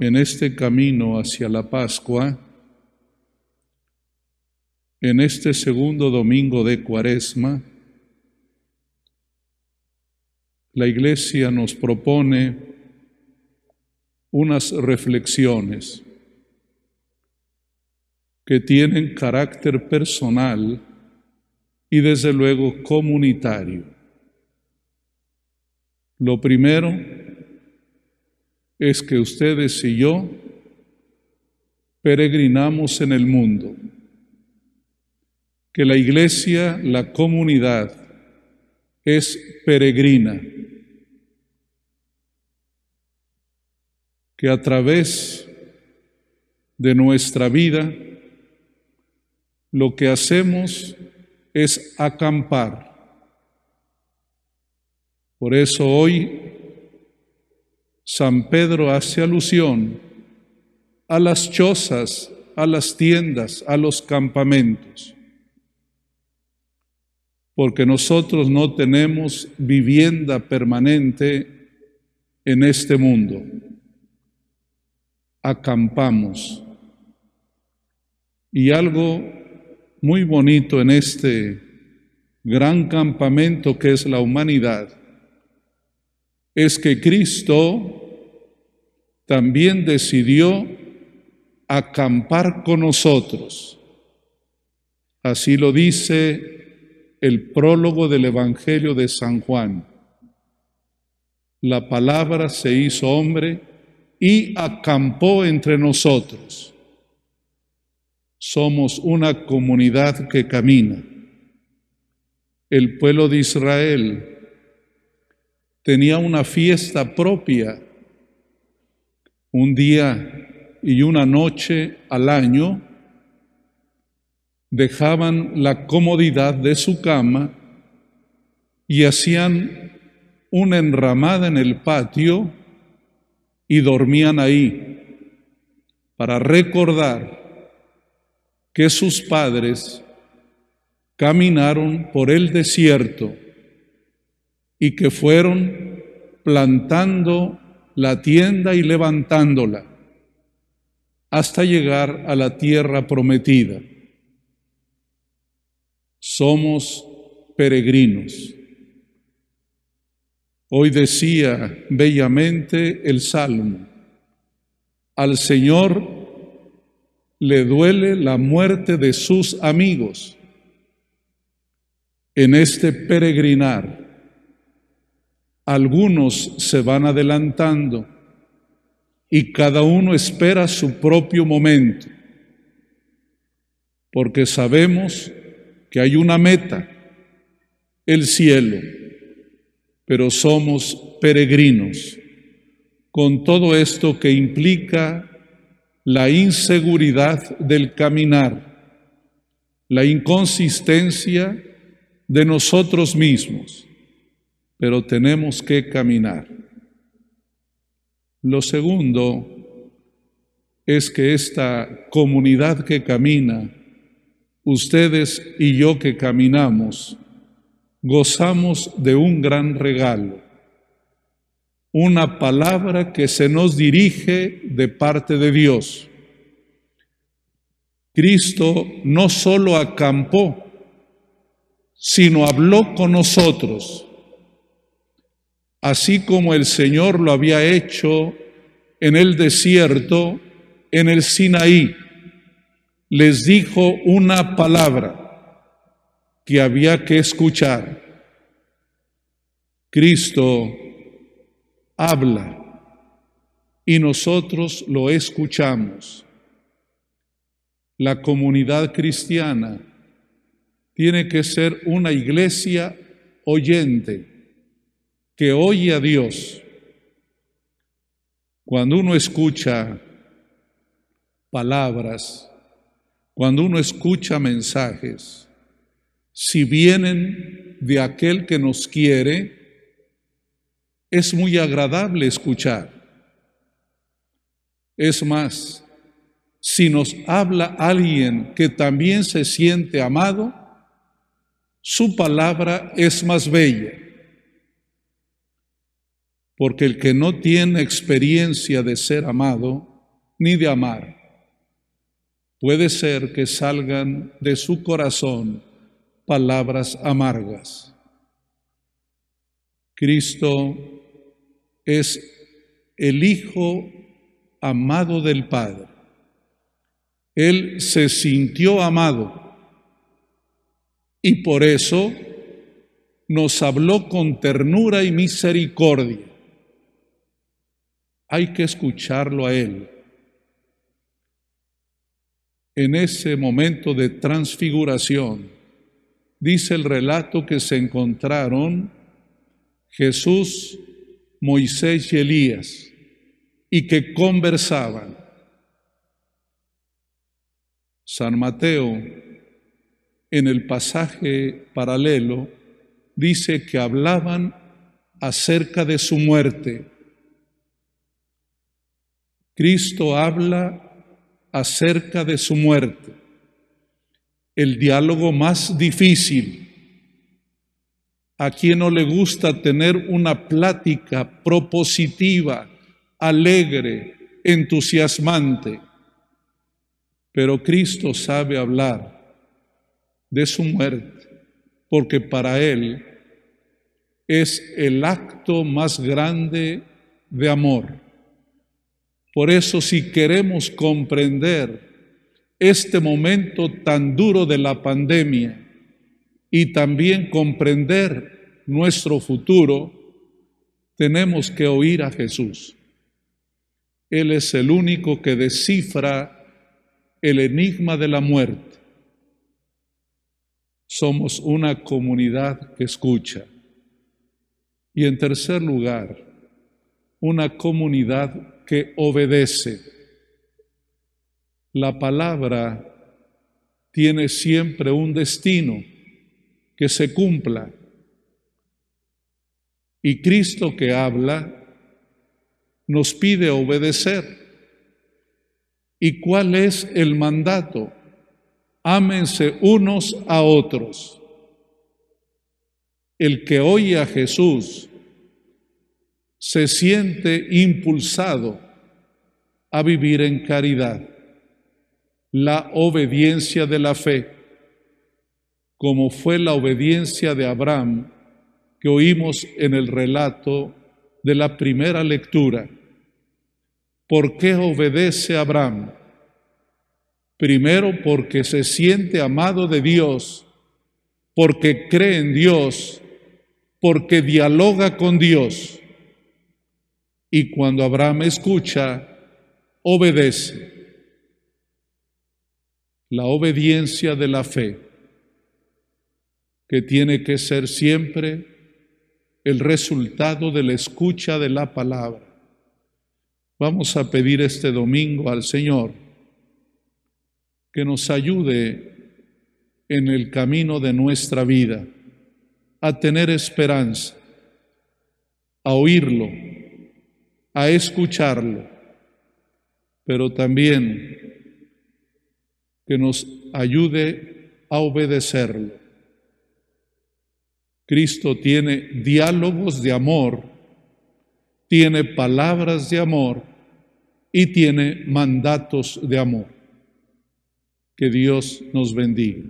en este camino hacia la Pascua, en este segundo domingo de Cuaresma, la Iglesia nos propone unas reflexiones que tienen carácter personal y desde luego comunitario. Lo primero es que ustedes y yo peregrinamos en el mundo, que la iglesia, la comunidad, es peregrina, que a través de nuestra vida lo que hacemos es acampar. Por eso hoy San Pedro hace alusión a las chozas, a las tiendas, a los campamentos, porque nosotros no tenemos vivienda permanente en este mundo. Acampamos. Y algo muy bonito en este gran campamento que es la humanidad es que Cristo también decidió acampar con nosotros. Así lo dice el prólogo del Evangelio de San Juan. La palabra se hizo hombre y acampó entre nosotros. Somos una comunidad que camina. El pueblo de Israel tenía una fiesta propia, un día y una noche al año, dejaban la comodidad de su cama y hacían una enramada en el patio y dormían ahí para recordar que sus padres caminaron por el desierto y que fueron plantando la tienda y levantándola hasta llegar a la tierra prometida. Somos peregrinos. Hoy decía bellamente el Salmo, al Señor le duele la muerte de sus amigos. En este peregrinar, algunos se van adelantando y cada uno espera su propio momento, porque sabemos que hay una meta, el cielo, pero somos peregrinos, con todo esto que implica la inseguridad del caminar, la inconsistencia de nosotros mismos pero tenemos que caminar. Lo segundo es que esta comunidad que camina, ustedes y yo que caminamos, gozamos de un gran regalo, una palabra que se nos dirige de parte de Dios. Cristo no solo acampó, sino habló con nosotros así como el Señor lo había hecho en el desierto, en el Sinaí, les dijo una palabra que había que escuchar. Cristo habla y nosotros lo escuchamos. La comunidad cristiana tiene que ser una iglesia oyente que oye a Dios. Cuando uno escucha palabras, cuando uno escucha mensajes, si vienen de aquel que nos quiere, es muy agradable escuchar. Es más, si nos habla alguien que también se siente amado, su palabra es más bella porque el que no tiene experiencia de ser amado ni de amar, puede ser que salgan de su corazón palabras amargas. Cristo es el Hijo amado del Padre. Él se sintió amado y por eso nos habló con ternura y misericordia. Hay que escucharlo a Él. En ese momento de transfiguración, dice el relato que se encontraron Jesús, Moisés y Elías y que conversaban. San Mateo, en el pasaje paralelo, dice que hablaban acerca de su muerte. Cristo habla acerca de su muerte, el diálogo más difícil. A quien no le gusta tener una plática propositiva, alegre, entusiasmante. Pero Cristo sabe hablar de su muerte, porque para Él es el acto más grande de amor. Por eso si queremos comprender este momento tan duro de la pandemia y también comprender nuestro futuro, tenemos que oír a Jesús. Él es el único que descifra el enigma de la muerte. Somos una comunidad que escucha. Y en tercer lugar, una comunidad que obedece. La palabra tiene siempre un destino que se cumpla. Y Cristo que habla nos pide obedecer. ¿Y cuál es el mandato? Ámense unos a otros. El que oye a Jesús se siente impulsado a vivir en caridad, la obediencia de la fe, como fue la obediencia de Abraham que oímos en el relato de la primera lectura. ¿Por qué obedece Abraham? Primero porque se siente amado de Dios, porque cree en Dios, porque dialoga con Dios. Y cuando Abraham escucha, obedece. La obediencia de la fe, que tiene que ser siempre el resultado de la escucha de la palabra. Vamos a pedir este domingo al Señor que nos ayude en el camino de nuestra vida a tener esperanza, a oírlo, a escucharlo, pero también que nos ayude a obedecerlo. Cristo tiene diálogos de amor tiene palabras de amor y tiene mandatos de amor. Que Dios nos bendiga.